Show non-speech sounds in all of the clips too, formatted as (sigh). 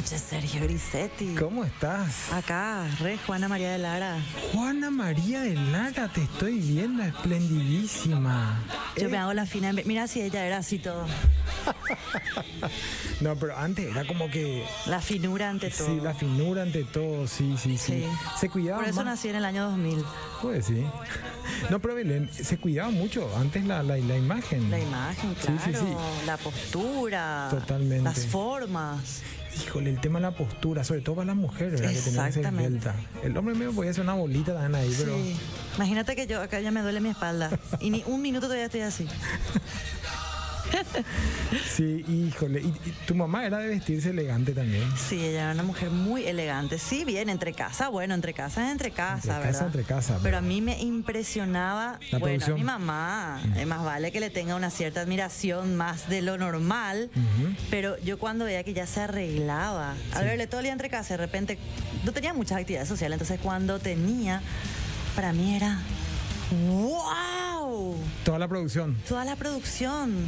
noches, Sergio Grisetti. ¿Cómo estás? Acá, re Juana María de Lara. Juana María de Lara, te estoy viendo esplendidísima. Yo me hago la fina. Mira si ella era así todo. (laughs) no, pero antes era como que. La finura ante todo. Sí, la finura ante todo, sí, sí, sí. Se cuidaba. Por eso nací en el año 2000. Pues sí. No, pero Belén, se cuidaba mucho antes la, la, imagen. La imagen, claro. Sí, sí, la postura. Totalmente. Las formas. Híjole, el tema de la postura, sobre todo para las mujeres, ¿verdad? Que tenía que ser El hombre mío podía hacer una bolita también ahí, pero. Imagínate que yo acá ya me duele mi espalda. y ni un minuto todavía estoy así. (laughs) Sí, híjole. ¿Y, tu mamá era de vestirse elegante también? Sí, ella era una mujer muy elegante. Sí, bien, entre casa, bueno, entre casa es entre casa, entre Casa, entre casa. Pero a mí me impresionaba, bueno, a mi mamá, es más vale que le tenga una cierta admiración más de lo normal, pero yo cuando veía que ya se arreglaba, a verle todo el día entre casa, de repente no tenía muchas actividades sociales, entonces cuando tenía, para mí era ¡Wow! Toda la producción. Toda la producción.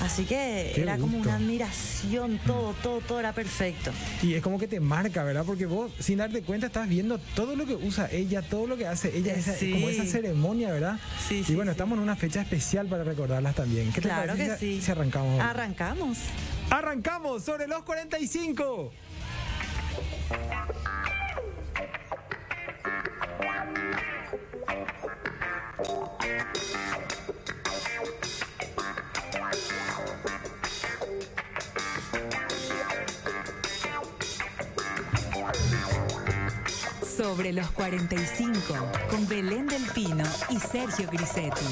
Así que era como una admiración, todo, todo, todo era perfecto. Y es como que te marca, ¿verdad? Porque vos, sin darte cuenta, estás viendo todo lo que usa ella, todo lo que hace ella, esa, como esa ceremonia, ¿verdad? Sí, y bueno, estamos en una fecha especial para recordarlas también. ¿Qué te claro que sí. Si arrancamos. Arrancamos. Arrancamos sobre los 45. Sobre los 45, con Belén del Pino y Sergio Grisetti.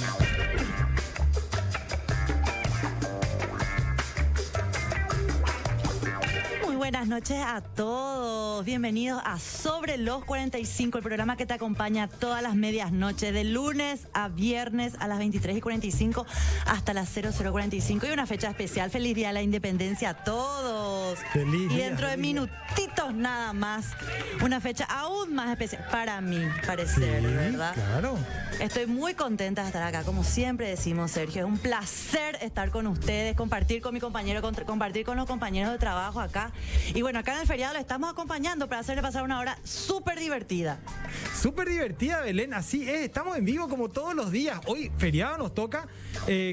Buenas noches a todos. Bienvenidos a Sobre los 45, el programa que te acompaña todas las medias noches, de lunes a viernes a las 23 y 45 hasta las 0045. Y una fecha especial. Feliz Día de la Independencia a todos. Feliz Y dentro de minutitos nada más, una fecha aún más especial para mí, parecer, ¿verdad? Claro. Estoy muy contenta de estar acá, como siempre decimos, Sergio. Es un placer estar con ustedes, compartir con mi compañero, compartir con los compañeros de trabajo acá. Y bueno, acá en el feriado le estamos acompañando para hacerle pasar una hora súper divertida. Súper divertida, Belén. Así es, estamos en vivo como todos los días. Hoy, feriado, nos toca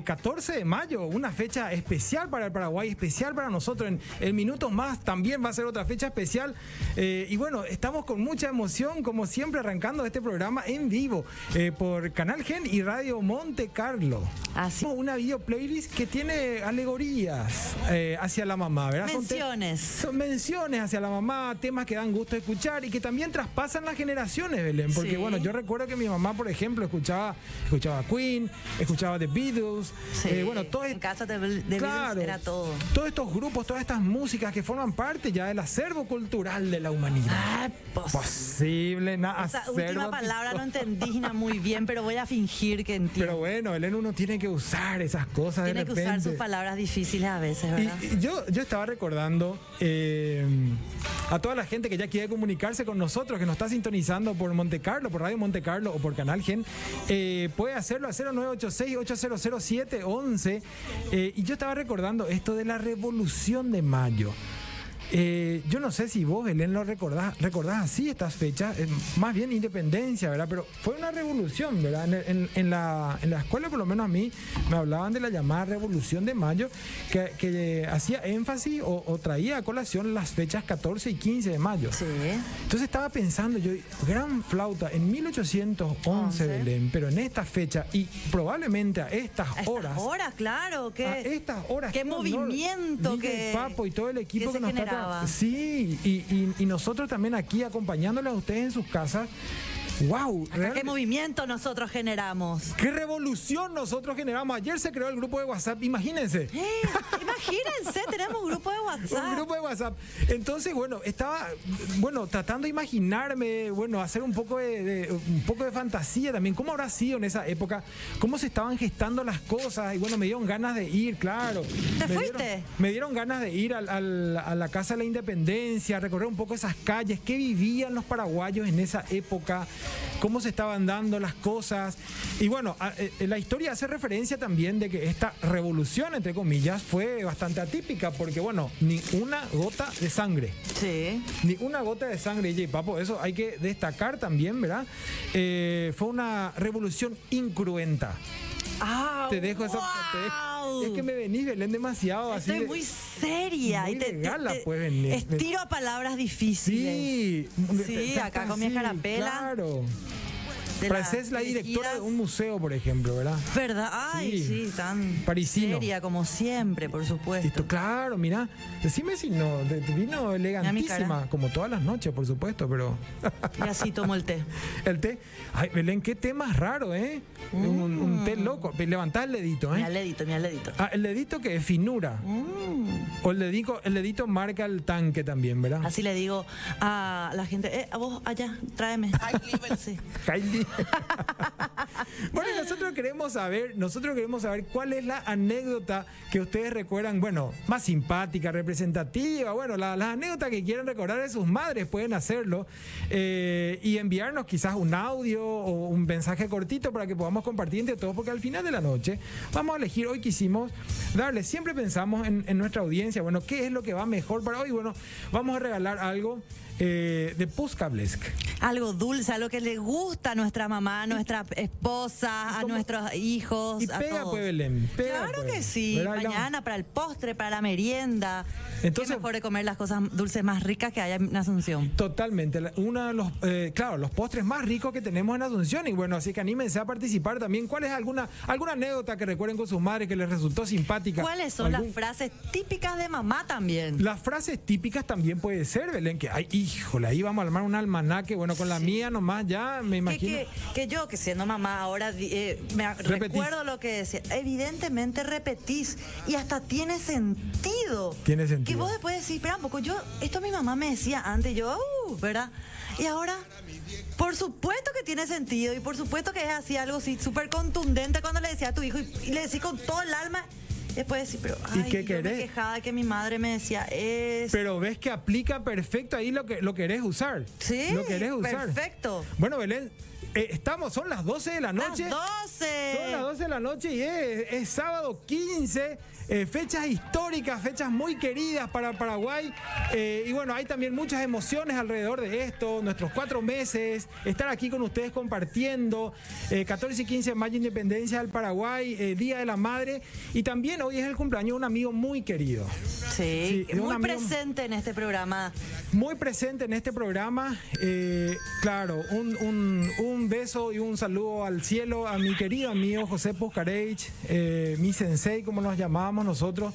14 eh, de mayo, una fecha especial para el Paraguay, especial para nosotros. En el minutos más también va a ser otra fecha especial. Eh, y bueno, estamos con mucha emoción, como siempre, arrancando este programa en vivo eh, por Canal Gen y Radio Monte Carlo. Así. Una video playlist que tiene alegorías hacia la mamá, ¿verdad? Menciones. Son, menciones hacia la mamá, temas que dan gusto escuchar y que también traspasan las generaciones, Belén. Porque bueno, yo recuerdo que mi mamá, por ejemplo, escuchaba, escuchaba Queen, escuchaba The Beatles. Eh, bueno, todo en casa de, de claro, era todo. Todos estos grupos, todas estas músicas que forman parte ya del acervo cultural de la humanidad. Ah, posible, nada. Esa última palabra no (laughs) entendí muy bien, pero voy a fingir que entiendo. Pero bueno, Belén, uno tiene que usar esas cosas tiene que usar sus palabras difíciles a veces, ¿verdad? Y, yo, yo estaba recordando eh, a toda la gente que ya quiere comunicarse con nosotros, que nos está sintonizando por Monte Carlo, por Radio Monte Carlo o por Canal Gen, eh, puede hacerlo a 0986-800711. Eh, y yo estaba recordando esto de la Revolución de Mayo. Eh, yo no sé si vos, Belén, lo recordás, recordás así estas fechas, más bien independencia, ¿verdad? Pero fue una revolución, ¿verdad? En, la, escuela, por lo menos a mí, me hablaban de la llamada Revolución de Mayo, que, hacía énfasis o, traía a colación las fechas 14 y 15 de mayo. Sí. Entonces estaba pensando yo, gran flauta, en 1811, Belén, pero en esta fecha y probablemente a estas horas. Estas horas, claro. Que, a estas horas. Qué movimiento. que, Papo y todo el equipo que, nos está Sí, y, nosotros también aquí acompañándole a ustedes en sus casas. ¡Wow! ¿Qué movimiento nosotros generamos? ¡Qué revolución nosotros generamos! Ayer se creó el grupo de WhatsApp, imagínense. Eh, imagínense, tenemos un grupo de (laughs) WhatsApp. Un grupo de WhatsApp. Entonces, bueno, estaba, bueno, tratando de imaginarme, bueno, hacer un poco de, un poco de fantasía también. ¿Cómo habrá sido en esa época? ¿Cómo se estaban gestando las cosas? Y bueno, me dieron ganas de ir, claro. ¿Te me fuiste? Dieron, me dieron ganas de ir a la Casa de la Independencia, recorrer un poco esas calles, qué vivían los paraguayos en esa época. Cómo se estaban dando las cosas. Y bueno, eh, la historia hace referencia también de que esta revolución, entre comillas, fue bastante atípica, porque bueno, ni una gota de sangre. Sí. Ni una gota de sangre, J. Papo, eso hay que destacar también, ¿verdad? Eh, fue una revolución incruenta. Ah, te dejo esa. Es que me venís, Belén, demasiado Estoy así. muy seria. y te, pues, venir. Estiro a palabras difíciles. Sí, sí acá con mi escarapela. Claro. Pareces la directora de un museo, por ejemplo, ¿verdad? ¿Verdad? Ay, sí, tan parisino. seria como siempre, por supuesto. claro, mira, decime si no, vino elegantísima, como todas las noches, por supuesto, pero... y así tomo el té. (laughs) El té. Ay, Belén, qué té más raro, ¿eh? Un, té mm. loco. Levantá el dedito, ¿eh? Mira el dedito, mira el dedito. Ah, el dedito que es finura. Mm. O el dedito, el dedito marca el tanque también, ¿verdad? Así le digo a la gente, eh, a vos allá, tráeme. sí. (laughs) bueno, nosotros queremos saber, nosotros queremos saber cuál es la anécdota que ustedes recuerdan, bueno, más simpática, representativa, bueno, las la anécdotas que quieren recordar de sus madres pueden hacerlo eh, y enviarnos quizás un audio o un mensaje cortito para que podamos compartir entre todos, porque al final de la noche vamos a elegir, hoy quisimos darle, siempre pensamos en, en nuestra audiencia, bueno, ¿qué es lo que va mejor para hoy? Bueno, vamos a regalar algo eh, de Puskablesk. Algo dulce, algo que le gusta a nuestra mamá, a nuestra esposa, a nuestros hijos. Y pega, pues, Belén. claro que sí. Mañana para el postre, para la merienda. Entonces, mejor de comer las cosas dulces más ricas que haya en Asunción. Totalmente. Uno de los, eh, claro, los postres más ricos que tenemos en Asunción. Y bueno, así que anímense a participar también. ¿Cuál es alguna, alguna anécdota que recuerden con sus madres que les resultó simpática? ¿Cuáles son las frases típicas de mamá también? Las frases típicas también puede ser, Belén, que hay híjole, ahí vamos a armar un almanaque. Bueno, con la mía nomás ya me imagino. Que, yo, que siendo mamá ahora, eh, me recuerdo lo que decía. Evidentemente repetís y hasta tiene sentido. Tiene sentido. Que vos después decís, espera un poco, yo, esto mi mamá me decía antes, yo, uh, ¿verdad? Y ahora, por supuesto que tiene sentido y por supuesto que es así algo así súper contundente cuando le decía a tu hijo y, y le decís con todo el alma Después decir, pero ay, ¿Y qué yo me quejaba que mi madre me decía es. Pero ves que aplica perfecto ahí lo que lo querés usar. Sí. Lo querés usar. Perfecto. Bueno, Belén, eh, estamos, son las 12 de la noche. Las 12. Son las 12 de la noche y es, sábado 15. Eh, fechas históricas, fechas muy queridas para Paraguay. Eh, y bueno, hay también muchas emociones alrededor de esto, nuestros cuatro meses, estar aquí con ustedes compartiendo. 14 y 15 de mayo, Independencia del Paraguay, Día de la Madre. Y también hoy es el cumpleaños de un amigo muy querido. Sí, muy presente en este programa. Muy presente en este programa. claro, un un beso y un saludo al cielo a mi querido amigo José Poscarech, eh, mi sensei, como nos llamábamos nosotros.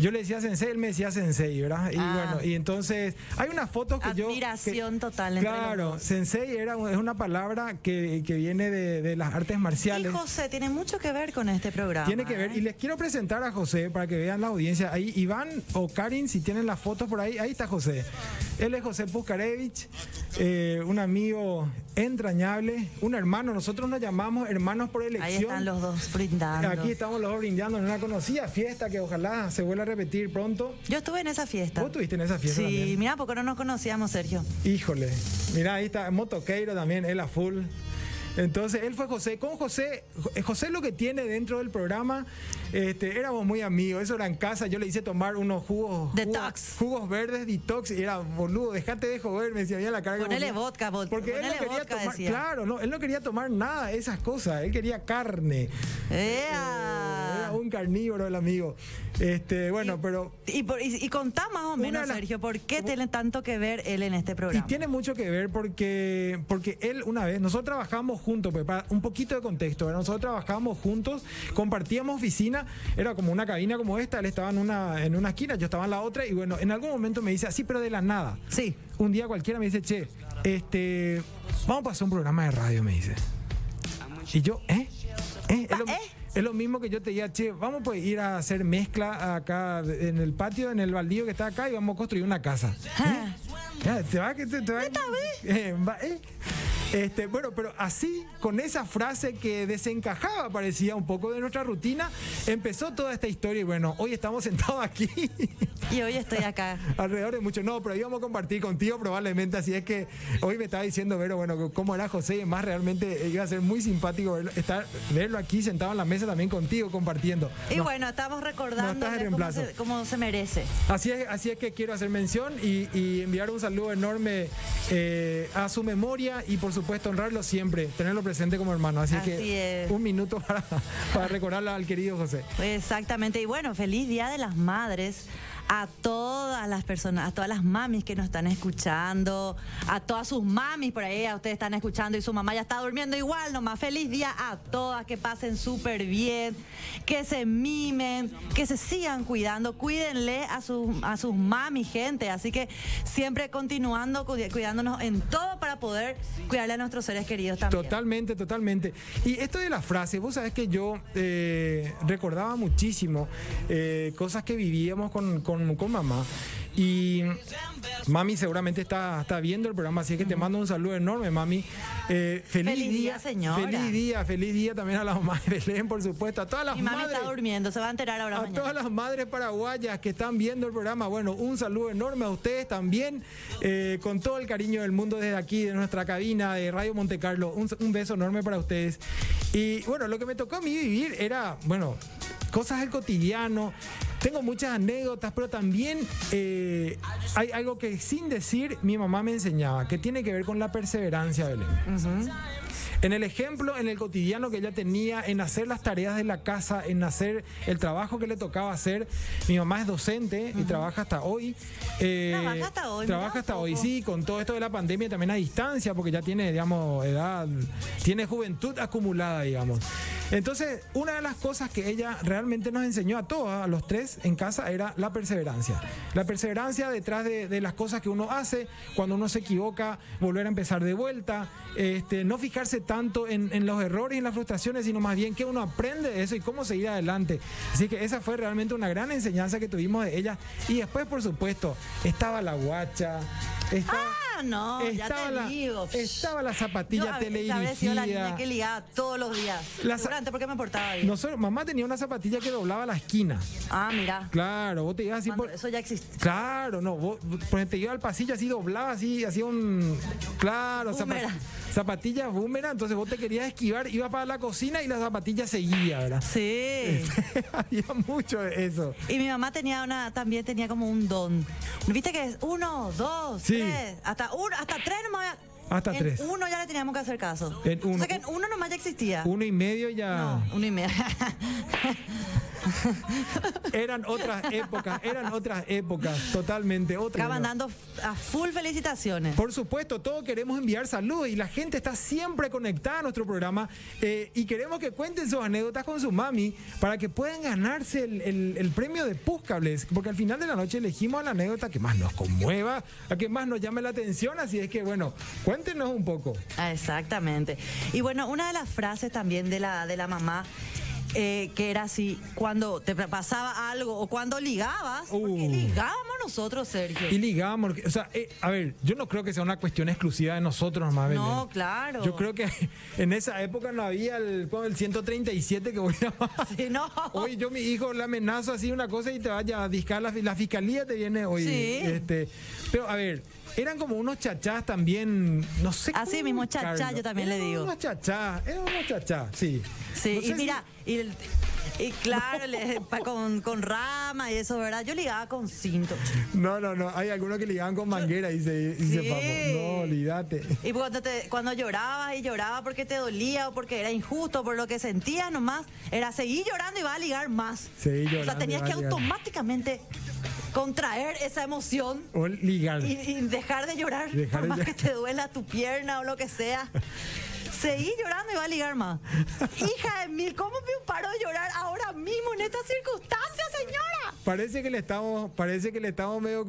Yo le decía sensei, él me decía sensei, ¿verdad? Y ah. bueno, y entonces hay una foto que yo... Admiración total. claro, sensei era, es una palabra que, viene de, las artes marciales. Y José tiene mucho que ver con este programa. Tiene que ver, ¿eh? y les quiero presentar a José para que vean la audiencia. Ahí Iván o Karin, si tienen las fotos por ahí, ahí está José. Él es José Puskarevich, eh, un amigo entrañable, un hermano. Nosotros nos llamamos hermanos por elección. Ahí están los dos brindando. Aquí estamos los dos brindando en una conocida fiesta que ojalá se vuelva a repetir pronto. Yo estuve en esa fiesta. ¿Vos estuviste en esa fiesta? Sí, mira, porque no nos conocíamos, Sergio. Híjole, mira, ahí está Motoqueiro también, él a full. Entonces, él fue José. Con José, José lo que tiene dentro del programa, este, éramos muy amigos. Eso era en casa. Yo le hice tomar unos jugos. Detox. Jugos, verdes, detox. Y era, boludo, dejate de joder. Me decía, la cara. Ponele vodka, vodka. Porque él no quería tomar. Claro, no, él no quería tomar nada de esas cosas. Él quería carne. Era un carnívoro el amigo. Este, bueno, pero. Y, y, contá más o menos, Sergio, ¿por qué tiene tanto que ver él en este programa? Y tiene mucho que ver porque, porque él, una vez, nosotros trabajamos juntos, pues, para un poquito de contexto, nosotros trabajamos juntos, compartíamos oficina, era como una cabina como esta, él estaba en una, en una esquina, yo estaba en la otra, y bueno, en algún momento me dice así, pero de la nada. Sí. Un día cualquiera me dice, che, este, vamos a pasar un programa de radio, me dice. Y yo, ¿eh? ¿Eh? ¿Eh? Es lo mismo que yo te diga, che, vamos pues ir a hacer mezcla acá en el patio, en el baldío que está acá y vamos a construir una casa. Ah. ¿Eh? ¿Te va? ¿Te, te va? ¿Esta vez? Eh, va, eh. Este, bueno, pero así, con esa frase que desencajaba, parecía un poco de nuestra rutina, empezó toda esta historia y bueno, hoy estamos sentados aquí. Y hoy estoy acá. (laughs) Alrededor de mucho, no, pero íbamos a compartir contigo probablemente, así es que hoy me estaba diciendo, Vero, bueno, cómo era José y más realmente iba a ser muy simpático verlo, estar, verlo aquí sentado en la mesa también contigo compartiendo. Y bueno, estamos recordando cómo, se, merece. Así es, así es que quiero hacer mención y, enviar un saludo enorme eh, a su memoria y por supuesto honrarlo siempre, tenerlo presente como hermano. Así, que un minuto (laughs) para, para recordarlo al querido José. Exactamente, y bueno, feliz Día de las Madres a todas las personas, a todas las mamis que nos están escuchando, a todas sus mamis por ahí, a ustedes están escuchando y su mamá ya está durmiendo igual, nomás feliz día a todas, que pasen súper bien, que se mimen, que se sigan cuidando, cuídenle a sus, a sus mamis, gente, así que siempre continuando cuidándonos en todo para poder cuidarle a nuestros seres queridos también. Totalmente, totalmente. Y esto de la frase, vos sabés que yo eh, recordaba muchísimo eh, cosas que vivíamos con, mamá. Y mami seguramente está, está viendo el programa, así que te mando un saludo enorme, mami. Eh, feliz, día, señora. Feliz día, feliz día también a las mamás de Belén, por supuesto. A todas las Mi mami está durmiendo, se va a enterar ahora A todas las madres paraguayas que están viendo el programa, bueno, un saludo enorme a ustedes también, eh, con todo el cariño del mundo desde aquí, de nuestra cabina de Radio Monte Carlo. Un, un beso enorme para ustedes. Y bueno, lo que me tocó a mí vivir era, bueno, cosas del cotidiano. Tengo muchas anécdotas, pero también eh, hay algo que sin decir mi mamá me enseñaba, que tiene que ver con la perseverancia, Belén. En el ejemplo, en el cotidiano que ella tenía, en hacer las tareas de la casa, en hacer el trabajo que le tocaba hacer. Mi mamá es docente y trabaja hasta hoy. Eh, trabaja hasta hoy. Trabaja hasta hoy, sí, con todo esto de la pandemia también a distancia, porque ya tiene, digamos, edad, tiene juventud acumulada, digamos. Entonces, una de las cosas que ella realmente nos enseñó a todos, a los tres en casa, era la perseverancia. La perseverancia detrás de, las cosas que uno hace, cuando uno se equivoca, volver a empezar de vuelta, este, no fijarse tanto en, los errores y en las frustraciones, sino más bien que uno aprende de eso y cómo seguir adelante. Así que esa fue realmente una gran enseñanza que tuvimos de ella. Y después, por supuesto, estaba la guacha, estaba... no, ya te digo. Estaba la zapatilla teledirigida. la niña que ligaba todos los días. La ¿por qué me portaba ahí? mamá tenía una zapatilla que doblaba la esquina. Ah, mira. Claro, vos te ibas así por... Eso ya existe. Claro, no, vos por te iba al pasillo así, doblaba así, hacía un... Claro, zapatilla boomerang, entonces vos te querías esquivar, iba para la cocina y la zapatilla seguía, ¿verdad? Sí. (laughs) Había mucho de eso. Y mi mamá tenía una, también tenía como un don. ¿Viste que es uno, dos, tres, hasta uno, hasta tres nomás hasta tres. Uno ya le teníamos que hacer caso. En uno. O sea que en uno nomás ya existía. Uno y medio ya. No, uno y medio. (laughs) eran otras épocas, eran otras épocas, totalmente otras. Estaban dando a full felicitaciones. Por supuesto, todos queremos enviar saludos y la gente está siempre conectada a nuestro programa eh, y queremos que cuenten sus anécdotas con su mami para que puedan ganarse el, premio de Puscables, porque al final de la noche elegimos a la anécdota que más nos conmueva, a que más nos llame la atención, así es que bueno, cuéntenos un poco. Ah, exactamente. Y bueno, una de las frases también de la, de la mamá eh, que era así, cuando te pasaba algo o cuando ligabas, porque uh. ligábamos nosotros, Sergio. Y ligábamos, o sea, eh, a ver, yo no creo que sea una cuestión exclusiva de nosotros más No, claro. Yo creo que (laughs) en esa época no había el, el 137 que voy a (laughs) sí, no. Hoy yo mi hijo le amenazo así una cosa y te vaya a discar la, la fiscalía te viene hoy. Sí. Este, pero a ver, eran como unos chachás también, no sé. Así mismo, chachá, yo también le digo. Unos chachá, eran unos chachá, sí. Sí, y mira, y, claro, con, con, rama y eso, ¿verdad? Yo ligaba con cinto. No, no, no. Hay algunos que ligaban con manguera y se, dice, No, olvídate. Y cuando, te, cuando llorabas y llorabas porque te dolía o porque era injusto, por lo que sentías nomás, era seguir llorando y va a ligar más. Seguir. O sea, tenías que automáticamente contraer esa emoción o ligar y, dejar de llorar por más que te duela tu pierna o lo que sea Seguí llorando y va a ligar más. (laughs) Hija de mil, ¿cómo me paro de llorar ahora mismo en estas circunstancias, señora? Parece que le estamos, parece que le estamos medio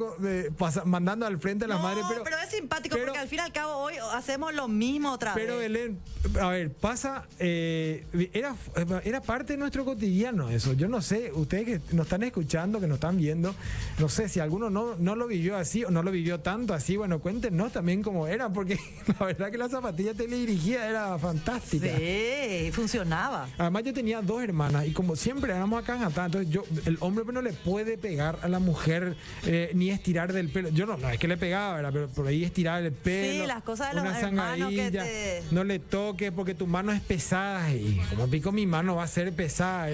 mandando al frente a la madre, pero. Pero es simpático porque al fin y al cabo hoy hacemos lo mismo otra vez. Pero Belén, a ver, pasa, eh, era, era parte de nuestro cotidiano eso. Yo no sé, ustedes que nos están escuchando, que nos están viendo, no sé si alguno no, no lo vivió así o no lo vivió tanto así, bueno, cuéntenos también cómo era, porque (laughs) la verdad que la zapatilla teledirigida era fantástica. Sí, funcionaba. Además yo tenía dos hermanas y como siempre éramos acá en Jatá, entonces yo, el hombre no le puede pegar a la mujer eh, ni estirar del pelo. Yo no, no es que le pegaba, ¿verdad? Pero por ahí estirar el pelo. Sí, las cosas de los hermanos que te... No le toque porque tu mano es pesada. Y como pico mi mano va a ser pesada.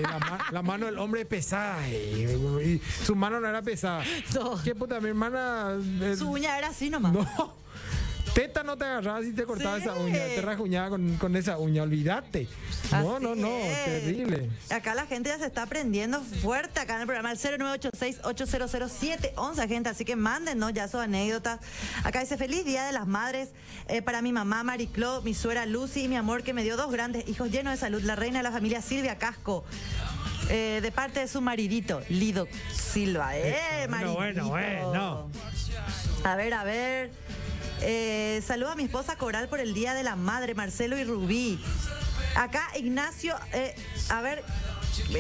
La, mano del hombre es pesada. Y, su mano no era pesada. ¿Qué puta? Mi hermana... Eh, su uña era así nomás. No. Teta no te agarrabas y te cortabas esa uña, te rajuñaba con, con esa uña, olvídate. No, no, no, terrible. Acá la gente ya se está aprendiendo fuerte acá en el programa, el 0986-800711, gente, así que mándenos ya sus anécdotas. Acá dice, feliz Día de las Madres eh, para mi mamá Mariclo, mi suegra Lucy y mi amor que me dio dos grandes hijos llenos de salud, la reina de la familia Silvia Casco. Eh, de parte de su maridito, Lido Silva. ¡Eh, eh maridito! Bueno, bueno, A ver, a ver. Eh, saludo a mi esposa Coral por el Día de la Madre, Marcelo y Rubí. Acá Ignacio, eh, a ver,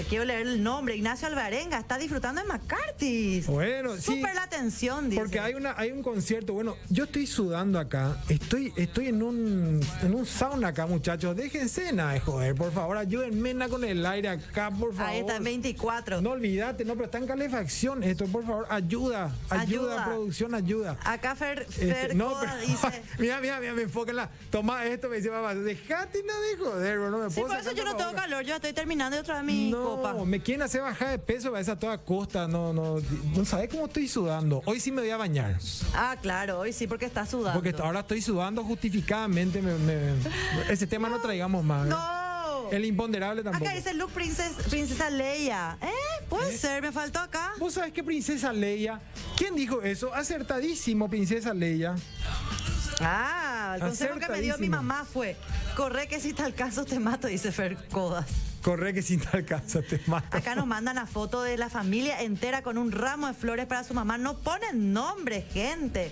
quiero leer el nombre, Ignacio Alvarenga, está disfrutando de McCarthy. Bueno, sí. Súper la atención, dice. Porque hay una hay un concierto, bueno, yo estoy sudando acá, estoy estoy en un en un sauna acá, muchachos, déjense nada, joder, por favor, ayúdenme con el aire acá, por favor. Ahí está en 24. No olvídate, no, pero está en calefacción esto, por favor, ayuda, ayuda, producción, ayuda. Acá Fer, este, Fer no, (laughs) dice... mira, mira, mira, me la Toma esto, me dice mamá, dejate nada de joder, no me puedo Sí, por eso yo no tengo calor, yo estoy terminando otra vez mi no, me quieren hacer bajar de peso, a toda costa. No, no, no sabes cómo estoy sudando. Hoy sí me voy a bañar. Ah, claro, hoy sí, porque está sudando. Porque ahora estoy sudando justificadamente. ese tema no, traigamos más. No. El imponderable tampoco. Acá dice Luke Princesa Leia. ¿Eh? Puede ¿Eh? ser, me faltó acá. ¿Vos sabés que Princesa Leia? ¿Quién dijo eso? Acertadísimo, Princesa Leia. Ah, el consejo que me dio mi mamá fue: corre que si tal caso te mato, dice Fer Codas. Corre que sin tal caso te mato. Acá nos mandan la foto de la familia entera con un ramo de flores para su mamá. No ponen nombre, gente.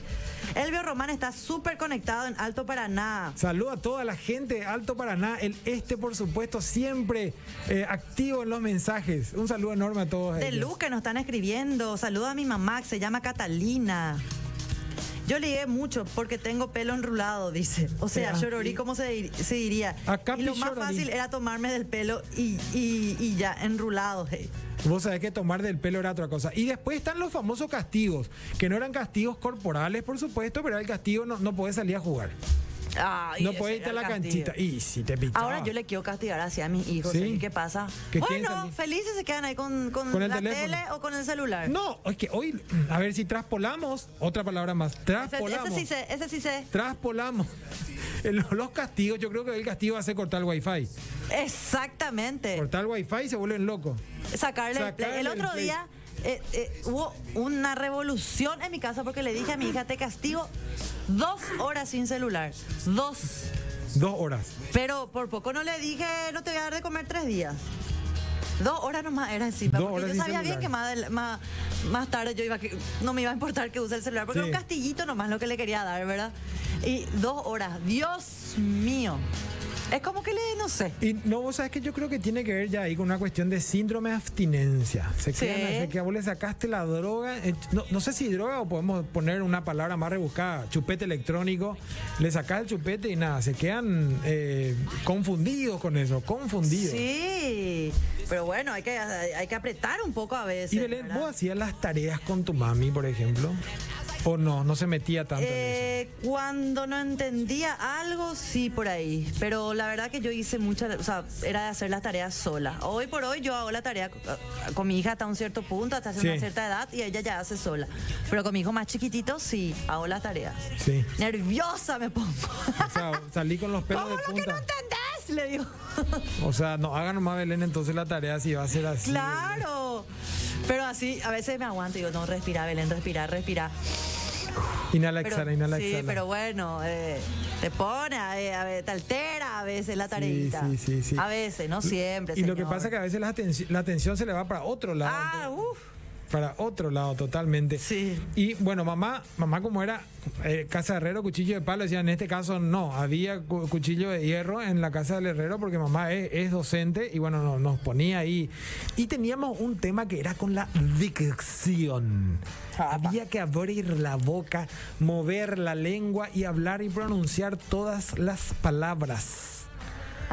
Elvio Román está súper conectado en Alto Paraná. Saludo a toda la gente de Alto Paraná. El este, por supuesto, siempre eh, activo en los mensajes. Un saludo enorme a todos. De Luz que nos están escribiendo. Saludo a mi mamá, que se llama Catalina. Yo ligué mucho porque tengo pelo enrulado, dice. O sea, llororí, ¿cómo se, se diría? y lo más fácil era tomarme del pelo y, y, ya, enrulado. Hey. Vos sabés que tomar del pelo era otra cosa. Y después están los famosos castigos, que no eran castigos corporales, por supuesto, pero era el castigo no, no podés salir a jugar no puede irte a la canchita. Y si te Ahora yo le quiero castigar así a mis hijos. ¿Qué pasa? bueno, felices se quedan ahí con, con, la tele o con el celular. No, es que hoy, a ver si traspolamos, otra palabra más. Traspolamos. Ese, sí sé, ese sí sé. Traspolamos. Los castigos, yo creo que el castigo va a ser cortar el wifi. Exactamente. Cortar el wifi y se vuelven locos. Sacarle, el, play. el otro día eh, eh, hubo una revolución en mi casa porque le dije a mi hija, te castigo dos horas sin celular. Dos. Dos horas. Pero por poco no le dije, no te voy a dar de comer tres días. Dos horas nomás era encima. porque yo sabía bien que más, más, más, tarde yo iba no me iba a importar que use el celular, porque era un castillito nomás lo que le quería dar, ¿verdad? Y dos horas. Dios mío. Es como que le, no sé. Y no, vos sabes que yo creo que tiene que ver ya ahí con una cuestión de síndrome de abstinencia. Se sí. que a vos le sacaste la droga, eh, no, sé si droga o podemos poner una palabra más rebuscada, chupete electrónico, le sacás el chupete y nada, se quedan eh, confundidos con eso, confundidos. Sí, pero bueno, hay que, hay que apretar un poco a veces. Y Belén, ¿vos hacías las tareas con tu mami, por ejemplo? ¿O no? No se metía tanto en eso. Eh, cuando no entendía algo, sí, por ahí. Pero la verdad que yo hice muchas, o sea, era de hacer las tareas sola. Hoy por hoy yo hago la tarea eh, con mi hija hasta un cierto punto, hasta una cierta edad, y ella ya hace sola. Pero con mi hijo más chiquitito, sí, hago las tareas. Sí. Nerviosa me pongo. O sea, salí con los pelos (laughs) de punta. Lo que no entendés? (laughs) Le digo. O sea, no hagan nomás Belén entonces la tarea si va a ser así. Claro. Pero así, a veces me aguanto y digo, no, respira, Belén, respira, respira. Inhala, exhala, inhala, sí, pero bueno, eh, te pone, eh, a ver, te altera a veces la tareita. Sí, sí, sí, A veces, no siempre. Y lo que pasa es que a veces la, atención, se le va para otro lado. Ah, uff. Para otro lado totalmente. Sí. Y bueno, mamá, mamá como era eh, casa de herrero, cuchillo de palo, decía, en este caso no, había cuchillo de hierro en la casa del herrero porque mamá es, docente y bueno, nos ponía ahí. Y teníamos un tema que era con la dicción. Había que abrir la boca, mover la lengua y hablar y pronunciar todas las palabras.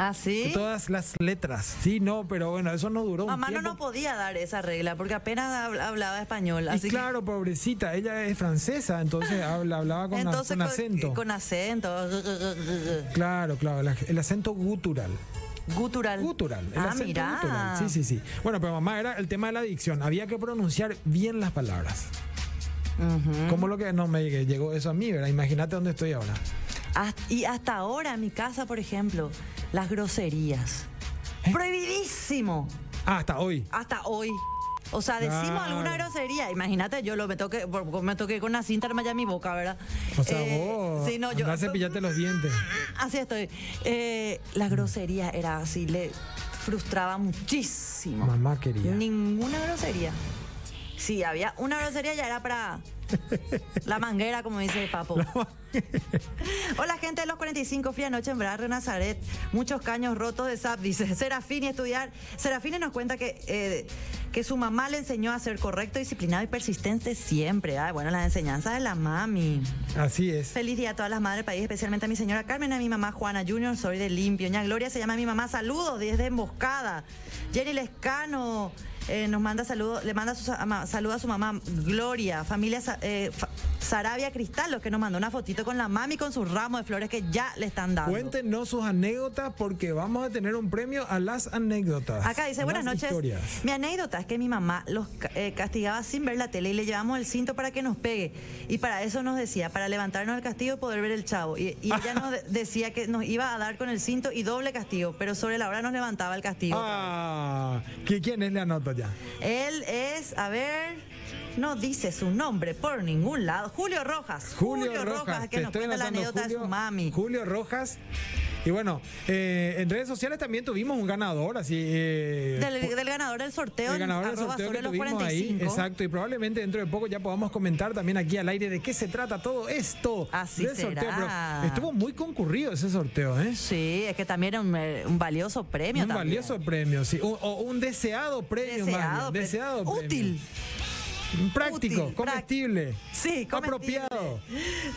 ¿Ah, sí? Todas las letras. Sí, no, pero bueno, eso no duró Mamá no nos podía dar esa regla porque apenas hablaba español. Así claro, pobrecita, ella es francesa, entonces (laughs) hablaba con, acento. Con acento. Claro, claro, el acento gutural. Gutural. Gutural. El ah, mira. Gutural. Sí, sí, sí. Bueno, pero mamá, era el tema de la adicción. Había que pronunciar bien las palabras. ¿Cómo lo que no me llegó eso a mí, ¿verdad? Imagínate dónde estoy ahora. Y hasta ahora en mi casa, por ejemplo, las groserías. ¿Eh? Prohibidísimo. Ah, hasta hoy. Hasta hoy. O sea, decimos alguna grosería. Imagínate, yo lo me toqué, me toqué con una cinta en mi boca, ¿verdad? O sea, eh, vos. Sí, no, yo. cepillarte los dientes. (laughs) Así estoy. Eh, la grosería era así, le frustraba muchísimo. Mamá quería. Ninguna grosería. Si había una grosería, ya era para (laughs) la manguera, como dice el papo. (laughs) Hola, gente de los 45, fui anoche en Barrio Nazaret. Muchos caños rotos de SAP, dice (laughs) Serafín y estudiar. Serafín nos cuenta que, eh, que su mamá le enseñó a ser correcto, disciplinado y persistente siempre. Ay, bueno, las enseñanzas de la mami. Así es. Feliz día a todas las madres del país, especialmente a mi señora Carmen, a mi mamá Juana Junior, soy de limpio. Ña Gloria se llama mi mamá, saludos desde Emboscada. Jenny Lescano. Eh, nos manda saludos, le manda saludos a su mamá Gloria, familia eh, Sarabia Cristal, los que nos mandó una fotito con la mami con sus ramos de flores que ya le están dando. Cuéntenos sus anécdotas porque vamos a tener un premio a las anécdotas. Acá dice, buenas noches. Mi anécdota es que mi mamá los eh, castigaba sin ver la tele y le llevamos el cinto para que nos pegue. Y para eso nos decía, para levantarnos del castigo y poder ver el chavo. Y, ella nos decía que nos iba a dar con el cinto y doble castigo, pero sobre la hora nos levantaba el castigo. Ah, ¿quién es la nota? Él es, a ver, no dice su nombre por ningún lado. Julio Rojas. Julio, Rojas, que nos cuenta la anécdota de su mami. Julio Rojas. Y bueno, eh, en redes sociales también tuvimos un ganador, así. Eh, del, ganador del sorteo. El ganador del sorteo que tuvimos ahí. Exacto. Y probablemente dentro de poco ya podamos comentar también aquí al aire de qué se trata todo esto. Así del sorteo. estuvo muy concurrido ese sorteo, ¿eh? Sí, es que también era un, eh, valioso premio. Un valioso premio, sí. O, un deseado premio, deseado, deseado premio. Útil. Práctico, comestible. Sí, apropiado.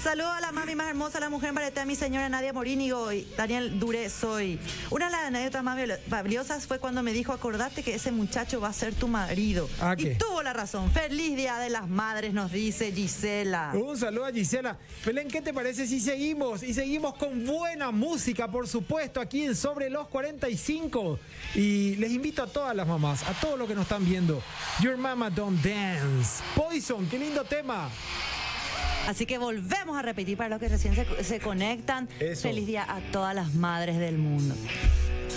Saludos a la mami más hermosa, la mujer a mi señora Nadia Morínigo y Daniel Dure soy. Una de las anécdotas más valiosas fue cuando me dijo, acordate que ese muchacho va a ser tu marido. ¿A y tuvo la razón. Feliz Día de las Madres, nos dice Gisela. Un saludo a Gisela. Belén, ¿qué te parece si seguimos? Y seguimos con buena música, por supuesto, aquí en Sobre los 45. Y les invito a todas las mamás, a todos los que nos están viendo. Your Mama Don't Dance. Poison, qué lindo tema. Así que volvemos a repetir para los que recién se, conectan. Feliz día a todas las madres del mundo.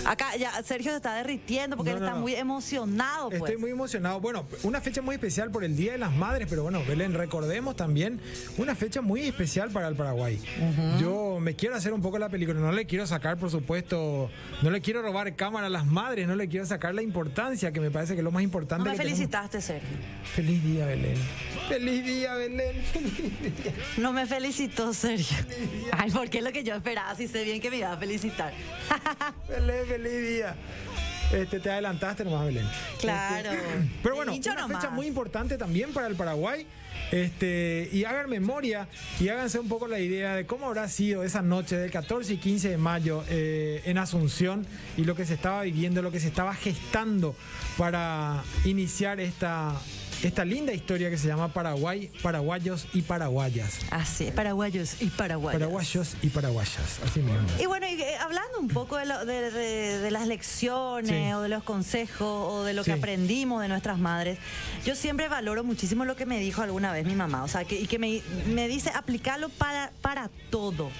Acá ya Sergio se está derritiendo porque él está muy emocionado. Pues. Estoy muy emocionado. Bueno, una fecha muy especial por el Día de las Madres, pero bueno, Belén, recordemos también una fecha muy especial para el Paraguay. Yo me quiero hacer un poco la película, no le quiero sacar, por supuesto, no le quiero robar cámara a las madres, no le quiero sacar la importancia, que me parece que es lo más importante. No me felicitaste, Sergio. Feliz día, Belén. Feliz día, Belén. (laughs) Feliz día. No me felicitó, Sergio. Ay, porque es lo que yo esperaba, si sé bien que me iba a felicitar. (laughs) Belén, feliz día. Este, te adelantaste nomás, Belén. Claro. Este, (clears throat) pero bueno, una fecha muy importante también para el Paraguay. Este, y hagan memoria y háganse un poco la idea de cómo habrá sido esa noche del 14 y 15 de mayo eh, en Asunción y lo que se estaba viviendo, lo que se estaba gestando para iniciar esta, esta linda historia que se llama Paraguay, Paraguayos y Paraguayas. Así, Paraguayos y Paraguayas. Paraguayos y Paraguayas, así mismo. Y bueno, eh, hablando un poco de, de, las lecciones o de los consejos o de lo que aprendimos de nuestras madres, yo siempre valoro muchísimo lo que me dijo alguna vez mi mamá, o sea, que, y que me, me dice aplicarlo para, para todo.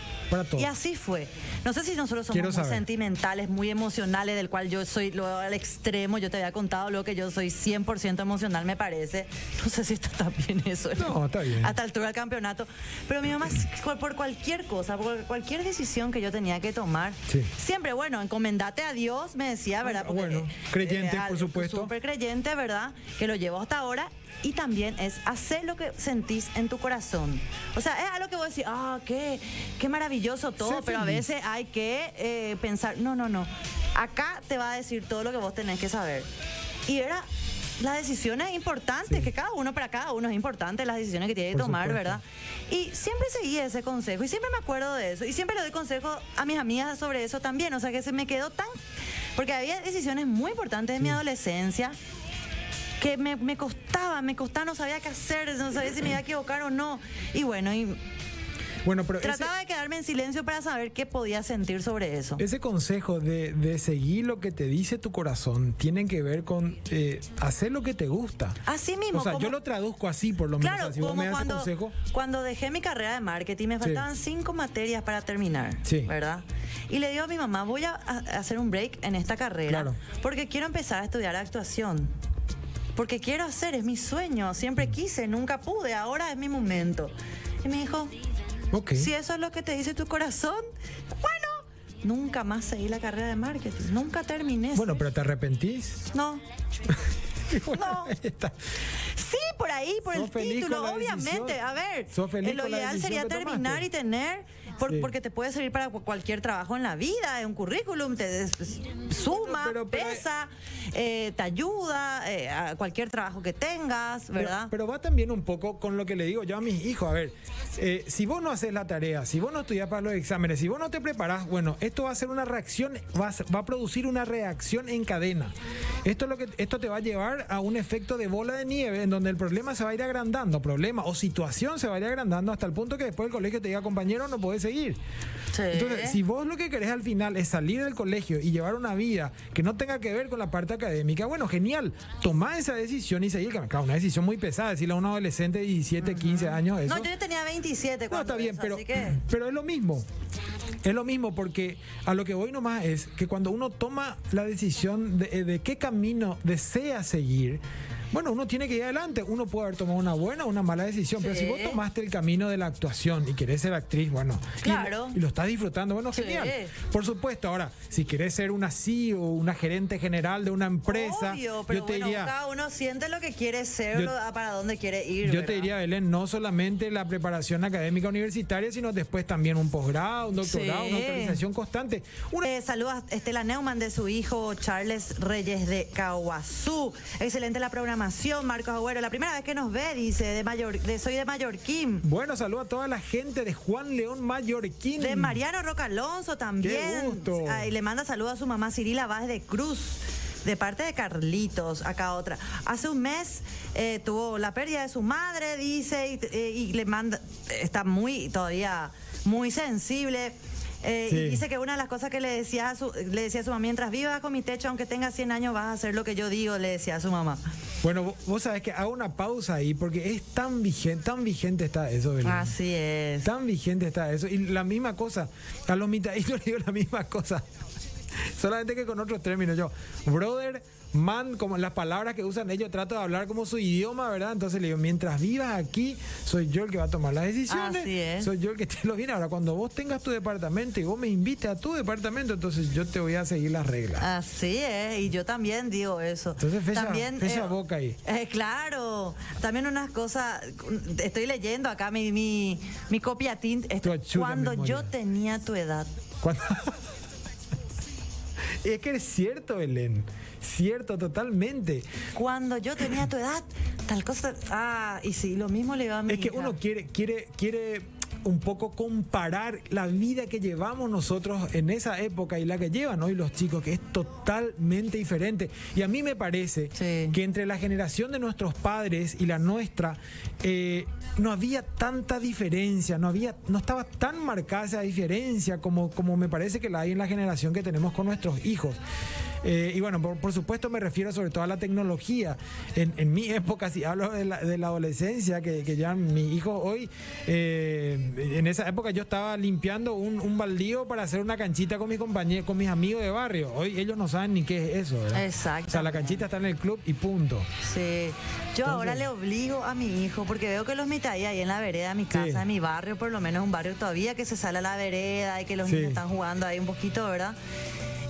Y así fue. No sé si nosotros somos muy sentimentales, muy emocionales, del cual yo soy lo, al extremo. Yo te había contado luego que yo soy 100% emocional, me parece veces. (laughs) No sé si está tan bien eso. No, está bien. Hasta altura del campeonato. Pero mi mamá, por cualquier cosa, por cualquier decisión que yo tenía que tomar, siempre, bueno, encomendate a Dios, me decía, ¿verdad? bueno, creyente, eh, por supuesto. Súper creyente, ¿verdad? Que lo llevo hasta ahora y también es hacer lo que sentís en tu corazón. O sea, es algo que vos decís, ah, qué, qué maravilloso todo, pero a veces hay que eh, pensar, no, no, no, acá te va a decir todo lo que vos tenés que saber. Y era las decisiones importantes, que cada uno para cada uno es importante las decisiones que tiene que tomar, ¿verdad? Y siempre seguí ese consejo y siempre me acuerdo de eso y siempre le doy consejo a mis amigas sobre eso también, o sea que se me quedó tan... Porque había decisiones muy importantes en mi adolescencia que me, me, costaba, me costaba, no sabía qué hacer, no sabía si me iba a equivocar o no. Y bueno, y bueno, pero Trataba de quedarme en silencio para saber qué podía sentir sobre eso. Ese consejo de, de seguir lo que te dice tu corazón tiene que ver con eh, hacer lo que te gusta. Así mismo. O sea, yo lo traduzco así, por lo menos. Claro, como cuando, consejo. cuando dejé mi carrera de marketing me faltaban cinco materias para terminar. Sí. ¿Verdad? Y le digo a mi mamá, voy a, hacer un break en esta carrera. Claro. Porque quiero empezar a estudiar actuación porque quiero hacer, es mi sueño, siempre quise, nunca pude, ahora es mi momento. Y me dijo, si eso es lo que te dice tu corazón, bueno, nunca más seguí la carrera de marketing, nunca terminé. Bueno, pero ¿te arrepentís? No. (laughs) no. Sí, por ahí, por el título, obviamente. A ver, lo ideal sería terminar y tener porque te puede servir para cualquier trabajo en la vida, un currículum, te suma, pesa, eh, te ayuda eh, a cualquier trabajo que tengas, ¿verdad? Pero, va también un poco con lo que le digo yo a mis hijos. A ver, eh, si vos no haces la tarea, si vos no estudias para los exámenes, si vos no te preparás, bueno, esto va a ser una reacción, va a, va a producir una reacción en cadena. Esto, es lo que, esto te va a llevar a un efecto de bola de nieve en donde el problema se va a ir agrandando, problema o situación se va a ir agrandando hasta el punto que después el colegio te diga, compañero, no puedes seguir. Entonces, si vos lo que querés al final es salir del colegio y llevar una vida que no tenga que ver con la parte académica, bueno, genial, tomá esa decisión y seguir. Claro, una decisión muy pesada, decirle a un adolescente de 17, 15 años. Eso. No, yo tenía 27 cuando. No, está bien, pero, (clears throat) pero es lo mismo. Es lo mismo porque a lo que voy nomás es que cuando uno toma la decisión de, de qué camino desea seguir, bueno, uno tiene que ir adelante. Uno puede haber tomado una buena o una mala decisión, pero si vos tomaste el camino de la actuación y querés ser actriz, bueno, claro. y, lo estás disfrutando, bueno, genial. Por supuesto, ahora, si querés ser una CEO, una gerente general de una empresa, Obvio, pero yo te diría, cada uno siente lo que quiere ser, para dónde quiere ir. Yo te diría, Belén, no solamente la preparación académica universitaria, sino después también un posgrado, un doctorado, una autorización constante. Eh, saludos a Estela Neumann de su hijo Charles Reyes de Caguazú. Excelente la programación Marcos Agüero. La primera vez que nos ve, dice, de Mayor, de, soy de Mallorquín. Bueno, saludo a toda la gente de Juan León Mallorquín. De Mariano Roca Alonso también. y le manda saludos a su mamá Cirila Vázquez de Cruz de parte de Carlitos, acá otra. Hace un mes eh, tuvo la pérdida de su madre, dice, y, eh, y, le manda, está muy, todavía muy sensible. Eh, y dice que una de las cosas que le decía, a su, le decía a su mamá, mientras vivas con mi techo, aunque tengas 100 años, vas a hacer lo que yo digo, le decía a su mamá. Bueno, vos sabés que hago una pausa ahí porque es tan vigente, tan vigente está eso, ¿verdad? Así es. Tan vigente está eso. Y la misma cosa, a los mitaditos (laughs) le digo la misma cosa. Solamente que con otros términos. Yo, brother, man, como las palabras que usan ellos, trato de hablar como su idioma, ¿verdad? Entonces le digo, mientras vivas aquí, soy yo el que va a tomar las decisiones. Así es. Soy yo el que te lo viene. Ahora, cuando vos tengas tu departamento y vos me invites a tu departamento, entonces yo te voy a seguir las reglas. Así es, y yo también digo eso. Entonces, fecha, también, eh, boca ahí. Eh, claro, también unas cosas, estoy leyendo acá mi, mi, mi copia tint. Cuando yo tenía tu edad. (laughs) es que es cierto, Belén. Cierto, totalmente. Cuando yo tenía tu edad, tal cosa. Ah, y sí, lo mismo le iba a mi Es que uno quiere, quiere, quiere un poco comparar la vida que llevamos nosotros en esa época y la que llevan hoy los chicos, que es totalmente diferente. Y a mí me parece que entre la generación de nuestros padres y la nuestra eh, no había tanta diferencia, no había, no estaba tan marcada esa diferencia como, como me parece que la hay en la generación que tenemos con nuestros hijos. Eh, y bueno, por, supuesto me refiero sobre todo a la tecnología. En, mi época, si hablo de la, adolescencia, que, ya mi hijo hoy, eh, en esa época yo estaba limpiando un, un, baldío para hacer una canchita con mis compañeros, con mis amigos de barrio. Hoy ellos no saben ni qué es eso. Exacto. O sea, la canchita está en el club y punto. Sí. Yo ahora le obligo a mi hijo, porque veo que los mitad ahí en la vereda de mi casa, en mi barrio, por lo menos un barrio todavía que se sale a la vereda y que los niños están jugando ahí un poquito, ¿verdad?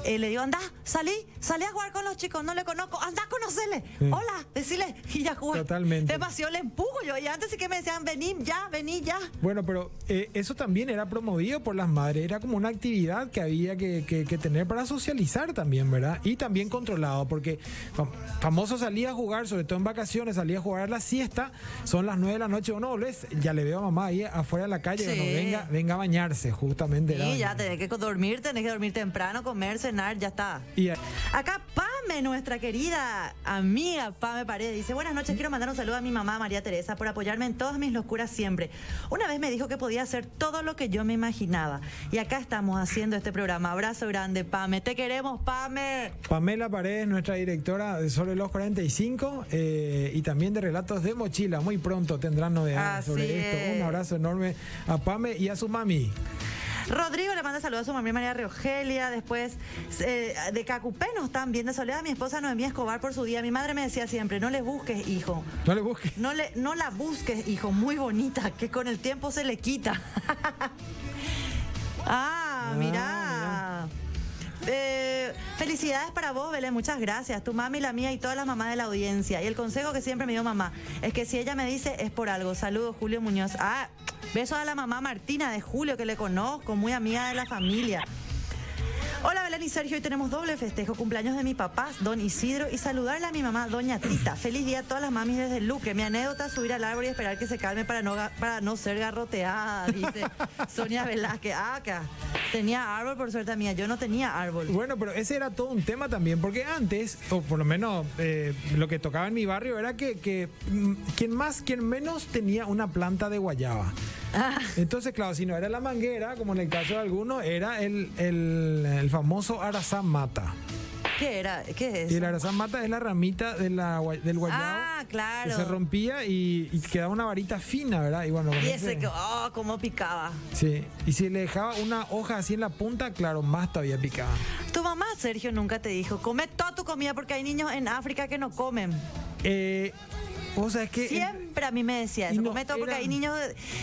Eh, le digo, anda, salí, salí a jugar con los chicos, no le conozco, anda a conocerle, hola, decirle, (laughs) y ya jugué. Totalmente. Demasiado le empujo yo, y antes sí que me decían, vení ya, vení ya. Bueno, pero eh, eso también era promovido por las madres, era como una actividad que había que, tener para socializar también, ¿verdad? Y también controlado, porque famoso salía a jugar, sobre todo en vacaciones, salía a jugar a la siesta, son las nueve de la noche, o no, ya le veo a mamá ahí afuera de la calle, venga, venga a bañarse, justamente. Sí, ya tenés que dormir, tenés que dormir temprano, ya está. Acá Pame, nuestra querida amiga Pame Paredes, dice, buenas noches, quiero mandar un saludo a mi mamá María Teresa por apoyarme en todas mis locuras siempre. Una vez me dijo que podía hacer todo lo que yo me imaginaba. Y acá estamos haciendo este programa. Abrazo grande, Pame. Te queremos, Pame. Pamela Paredes, nuestra directora de Sobre los 45 eh, y también de Relatos de Mochila. Muy pronto tendrán novedades sobre esto. Un abrazo enorme a Pame y a su mami. Rodrigo le manda saludos a su mamá María Rogelia. Después eh, de Cacupé nos están viendo Soledad, mi esposa Noemí Escobar por su día. Mi madre me decía siempre, no le busques, hijo. No le busques. No, le, no la busques, hijo. Muy bonita, que con el tiempo se le quita. (laughs) ah, mira. Eh, felicidades para vos, Belén, muchas gracias. Tu mami, la mía y todas las mamás de la audiencia. Y el consejo que siempre me dio mamá es que si ella me dice es por algo. Saludos, Julio Muñoz. Ah, besos a la mamá Martina de Julio, que le conozco, muy amiga de la familia. Hola Belén y Sergio, hoy tenemos doble festejo, cumpleaños de mi papá, don Isidro, y saludarle a mi mamá, doña Tita. Feliz día a todas las mamis desde Luque. Mi anécdota es subir al árbol y esperar que se calme para no, para no ser garroteada, dice (laughs) Sonia Velázquez. Ah, acá. Tenía árbol por suerte mía, yo no tenía árbol. Bueno, pero ese era todo un tema también, porque antes, o por lo menos eh, lo que tocaba en mi barrio era que, que mm, quien más, quien menos tenía una planta de guayaba. Ah. (laughs) Entonces, claro, si no era la manguera, como en el caso de algunos, era el, el, famoso arazán mata. ¿Qué era? ¿Qué es? Y el arazán mata es la ramita de la, del guayabo. Ah, claro. Que se rompía y, quedaba una varita fina, ¿verdad? Y bueno, y ese que, oh, cómo picaba. Sí, y si le dejaba una hoja así en la punta, claro, más todavía picaba. Tu mamá, Sergio, nunca te dijo, come toda tu comida porque hay niños en África que no comen. Eh, o sea, es que. Siempre a mí me decía eso. Come todo porque hay niños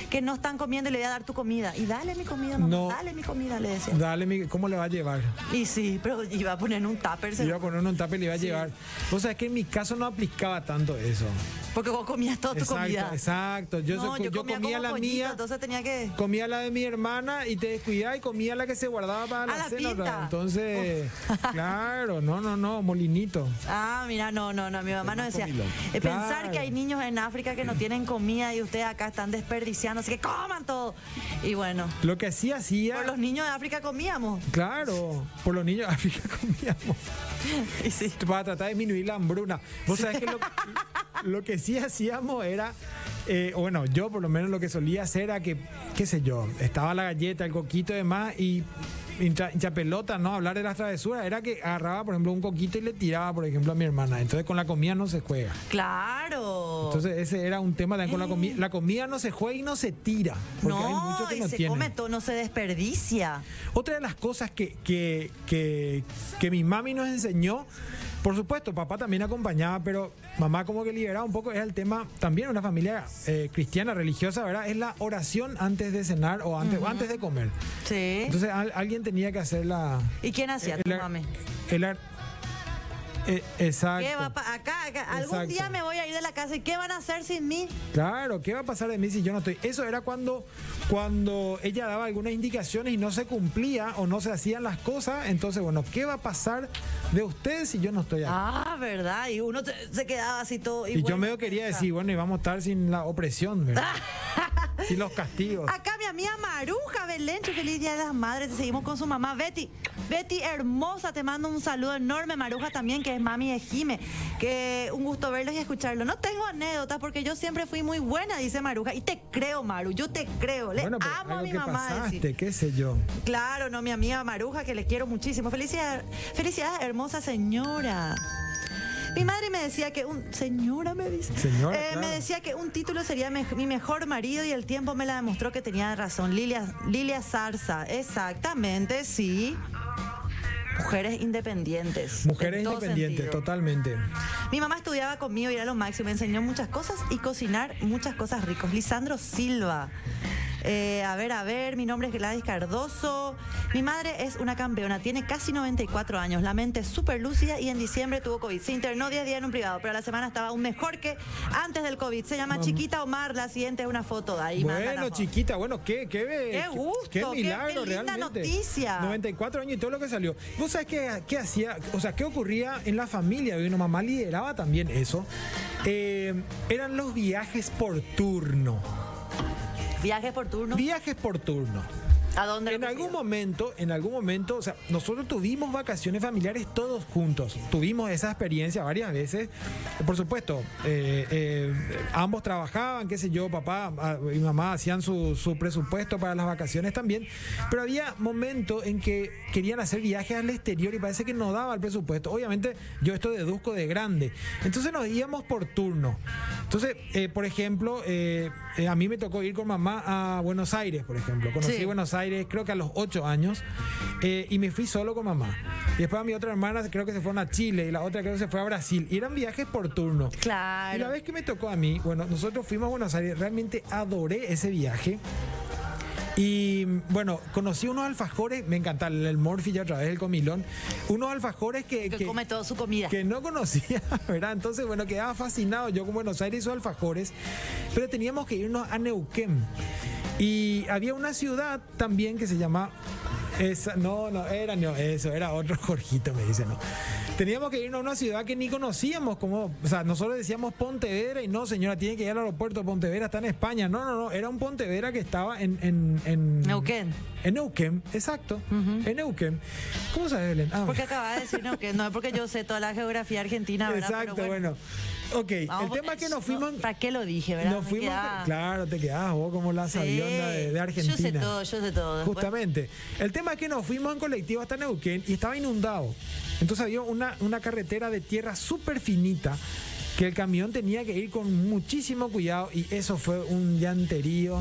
que no están comiendo y le voy a dar tu comida. Y dale mi comida, mamá. No, dale mi comida, le decía. Dale mi. ¿Cómo le va a llevar? Y sí, pero iba a poner un tupper. Iba a poner un tupper y le iba a llevar. O sea, es que en mi caso no aplicaba tanto eso. Porque vos comías toda tu comida. Exacto. Yo, yo, comía, la mía. Entonces tenía que. Comía la de mi hermana y te descuidaba y comía la que se guardaba para la, cena. Entonces, (laughs) claro, no, no, no, molinito. Ah, mira, no, no, no. Mi mamá no decía. Eh, pensar que hay niños en África que no tienen comida y ustedes acá están desperdiciando, así que coman todo. Y bueno. Lo que sí hacía. Por los niños de África comíamos. Claro, por los niños de África (laughs) comíamos. (laughs) y sí. Para tratar de disminuir la hambruna. Vos sabés que lo, lo que sí hacíamos era, eh, bueno, yo por lo menos lo que solía hacer era que, qué sé yo, estaba la galleta, el coquito y demás, y hincha, pelota, ¿no? Hablar de las travesuras, era que agarraba, por ejemplo, un coquito y le tiraba, por ejemplo, a mi hermana. Entonces con la comida no se juega. Claro. Entonces ese era un tema también con la comida. La comida no se juega y no se tira. Porque no, hay muchos que no se come todo, no se desperdicia. Otra de las cosas que, que, que, que mi mami nos enseñó por supuesto, papá también acompañaba, pero mamá como que liberaba un poco. Es el tema también una familia eh, cristiana, religiosa, ¿verdad? Es la oración antes de cenar o antes, antes de comer. Sí. Entonces alguien tenía que hacer la... ¿Y quién hacía tu mami? El, eh, exacto. ¿Qué va acá, acá, algún día me voy a ir de la casa y ¿qué van a hacer sin mí? Claro, ¿qué va a pasar de mí si yo no estoy? Eso era cuando, cuando ella daba algunas indicaciones y no se cumplía o no se hacían las cosas. Entonces, bueno, ¿qué va a pasar de ustedes si yo no estoy aquí? Ah, verdad. Y uno se quedaba así todo. Y, yo medio quería decir, bueno, y vamos a estar sin la opresión, ¿verdad? (laughs) sin los castigos. Acá mi amiga Maruja Belencho, feliz día de las madres. Seguimos con su mamá Betty. Betty, hermosa, te mando un saludo enorme. Maruja también, que es mami de Jime. Que un gusto verlos y escucharlo. No tengo anécdotas porque yo siempre fui muy buena, dice Maruja. Y te creo, Maru, yo te creo. Le amo a mi mamá. Pasaste, qué sé yo. Claro, no, mi amiga Maruja, que le quiero muchísimo. Felicidades, felicidades, hermosa señora. Mi madre me decía que un. Señora, me dice. Señora. Eh, me decía que un título sería mi mejor marido y el tiempo me la demostró que tenía razón. Lilia, Lilia Zarza. Exactamente, sí. Mujeres independientes. Mujeres independientes, totalmente. Mi mamá estudiaba conmigo y era lo máximo. Me enseñó muchas cosas y cocinar muchas cosas ricas. Lisandro Silva. Eh, a ver, a ver, mi nombre es Gladys Cardoso. Mi madre es una campeona, tiene casi 94 años, la mente es súper lúcida y en diciembre tuvo COVID. Se internó 10 días en un privado, pero la semana estaba aún mejor que antes del COVID. Se llama Chiquita Omar, la siguiente es una foto de ahí. Bueno, Chiquita, bueno, qué, qué, qué gusto, qué milagro qué, linda noticia. 94 años y todo lo que salió. ¿Vos sabés qué, qué hacía? O sea, ¿qué ocurría en la familia? Mi mamá lideraba también eso. Eh, eran los viajes por turno. ¿Viajes por turno? Viajes por turno. ¿A dónde? En algún momento, en algún momento, o sea, nosotros tuvimos vacaciones familiares todos juntos. Tuvimos esa experiencia varias veces. Por supuesto, eh, eh, ambos trabajaban, qué sé yo, papá y mamá hacían su, presupuesto para las vacaciones también. Pero había momentos en que querían hacer viajes al exterior y parece que no daba el presupuesto. Obviamente, yo esto deduzco de grande. Entonces nos íbamos por turno. Entonces, eh, por ejemplo, a mí me tocó ir con mamá a Buenos Aires, por ejemplo. Conocí Buenos Aires creo que a los 8 años, eh, y me fui solo con mamá. Y después a mi otra hermana creo que se fueron a Chile y la otra creo que se fue a Brasil. Y eran viajes por turno. Claro. Y la vez que me tocó a mí, bueno, nosotros fuimos a Buenos Aires, realmente adoré ese viaje. Y bueno, conocí unos alfajores, me encanta el Morphy ya otra vez el comilón, unos alfajores que, que, come toda su comida. Que no conocía, (laughs) ¿verdad? Entonces, bueno, quedaba fascinado yo con Buenos Aires y sus alfajores, pero teníamos que irnos a Neuquén. Y había una ciudad también que se llama esa, no, no, era no, eso, era otro (laughs) Jorgito, me dice, no. Teníamos que irnos a una ciudad que ni conocíamos, como, o sea, nosotros decíamos Pontevedra y no, señora, tiene que ir al aeropuerto, Pontevedra está en España. No, no, no, era un Pontevedra que estaba en... en, en Neuquén. En Neuquén, exacto, en Neuquén. ¿Cómo sabes, Belén? Ah, porque acaba de decir Neuquén, no es porque yo sé toda la geografía argentina, ¿verdad? Exacto, bueno. Ok, el tema es que nos fuimos. ¿Para qué lo dije, verdad? Nos fuimos. Claro, te quedás vos como la sabionda de, Argentina. Yo sé todo, yo sé todo. Justamente. El tema es que nos fuimos en colectivo hasta Neuquén y estaba inundado. Entonces había una, una carretera de tierra súper finita que el camión tenía que ir con muchísimo cuidado y eso fue un llanterío.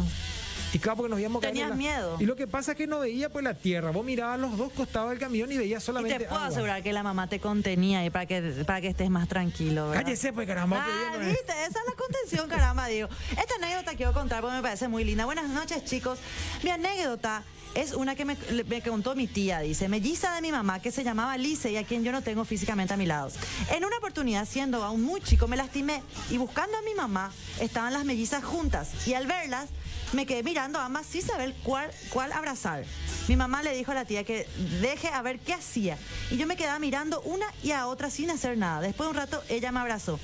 Y claro, porque nos íbamos Tenías miedo. Y lo que pasa es que no veía pues la tierra. Vos mirabas los dos costados del camión y veías solamente. Y te puedo asegurar que la mamá te contenía y para que, para que estés más tranquilo. ¿verdad? Cállese, pues caramba. Ah, viste, esa es la contención, caramba, digo. Esta anécdota quiero contar porque me parece muy linda. Buenas noches, chicos. Mi anécdota es una que me, me, contó mi tía, dice, melliza de mi mamá que se llamaba Lice y a quien yo no tengo físicamente a mi lado. En una oportunidad, siendo aún muy chico, me lastimé y buscando a mi mamá estaban las mellizas juntas y al verlas me quedé mirando a ambas sin saber cuál, cuál abrazar. Mi mamá le dijo a la tía que deje a ver qué hacía. Y yo me quedaba mirando una y a otra sin hacer nada. Después de un rato ella me abrazó.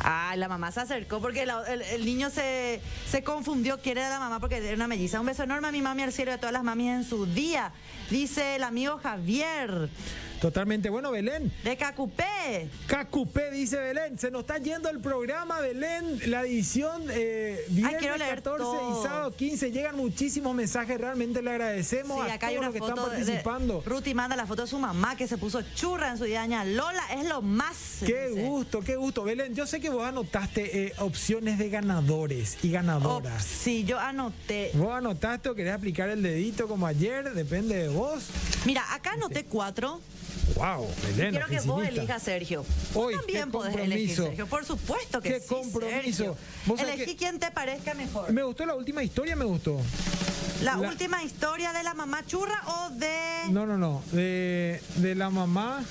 Ay, la mamá se acercó porque el, niño se, se confundió, quiere a la mamá porque era una melliza. Un beso enorme a mi mami al cielo y a todas las mamis en su día, dice el amigo Javier. Totalmente. Bueno, Belén. De Cacupé. Cacupé, dice Belén. Se nos está yendo el programa, Belén. La edición eh, viernes 14 y sábado 15. Llegan muchísimos mensajes. Realmente le agradecemos a todos los que están participando. Ruti manda la foto de su mamá que se puso churra en su día Lola es lo más. Qué gusto, qué gusto. Belén, yo sé que vos anotaste eh, opciones de ganadores y ganadoras. sí, yo anoté. ¿Vos anotaste o querés aplicar el dedito como ayer? Depende de vos. Mira, acá anoté cuatro. Wow, Belén. Quiero que vos elijas Sergio. Hoy, también podés elegir Sergio. Por supuesto que qué sí. compromiso. Elegí quien te parezca mejor. Me gustó la última historia, me gustó. ¿La, última historia de la mamá churra o de.? No, no, no. De, de la mamá.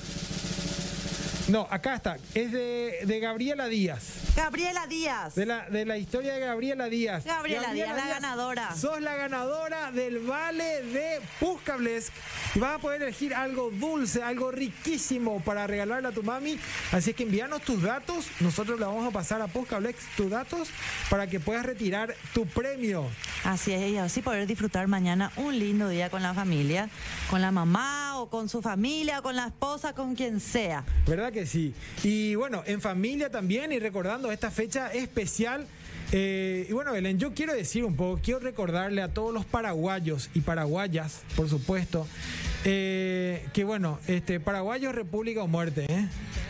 No, acá está. Es de, de Gabriela Díaz. Gabriela Díaz. De la, de la historia de Gabriela Díaz. Gabriela, Díaz, la ganadora. Sos la ganadora del vale de Puscables. Y vas a poder elegir algo dulce, algo riquísimo para regalarle a tu mami. Así que envíanos tus datos. Nosotros le vamos a pasar a Puscablex tus datos para que puedas retirar tu premio. Así es, y así poder disfrutar mañana un lindo día con la familia, con la mamá o con su familia, o con la esposa, con quien sea. ¿Verdad que sí? Y bueno, en familia también y recordando esta fecha especial. Eh, y bueno, Belén, yo quiero decir un poco, quiero recordarle a todos los paraguayos y paraguayas, por supuesto, eh, que bueno, este, paraguayo República o muerte, ¿eh?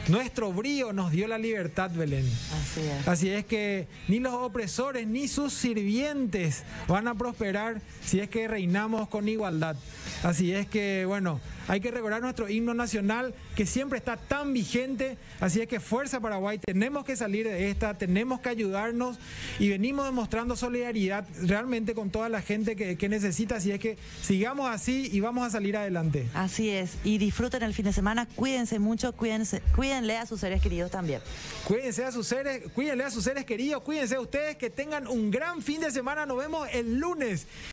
Nuestro brío nos dio la libertad, Belén. Así es. Así es que ni los opresores ni sus sirvientes van a prosperar si es que reinamos con igualdad. Así es que, bueno, hay que recordar nuestro himno nacional que siempre está tan vigente. Así es que Fuerza Paraguay, tenemos que salir de esta, tenemos que ayudarnos y venimos demostrando solidaridad realmente con toda la gente que, necesita. Así es que sigamos así y vamos a salir adelante. Así es. Y disfruten el fin de semana, cuídense mucho, cuídense, cuídenle a sus seres queridos también. Cuídense a sus seres, cuídenle a sus seres queridos, cuídense a ustedes, que tengan un gran fin de semana. Nos vemos el lunes.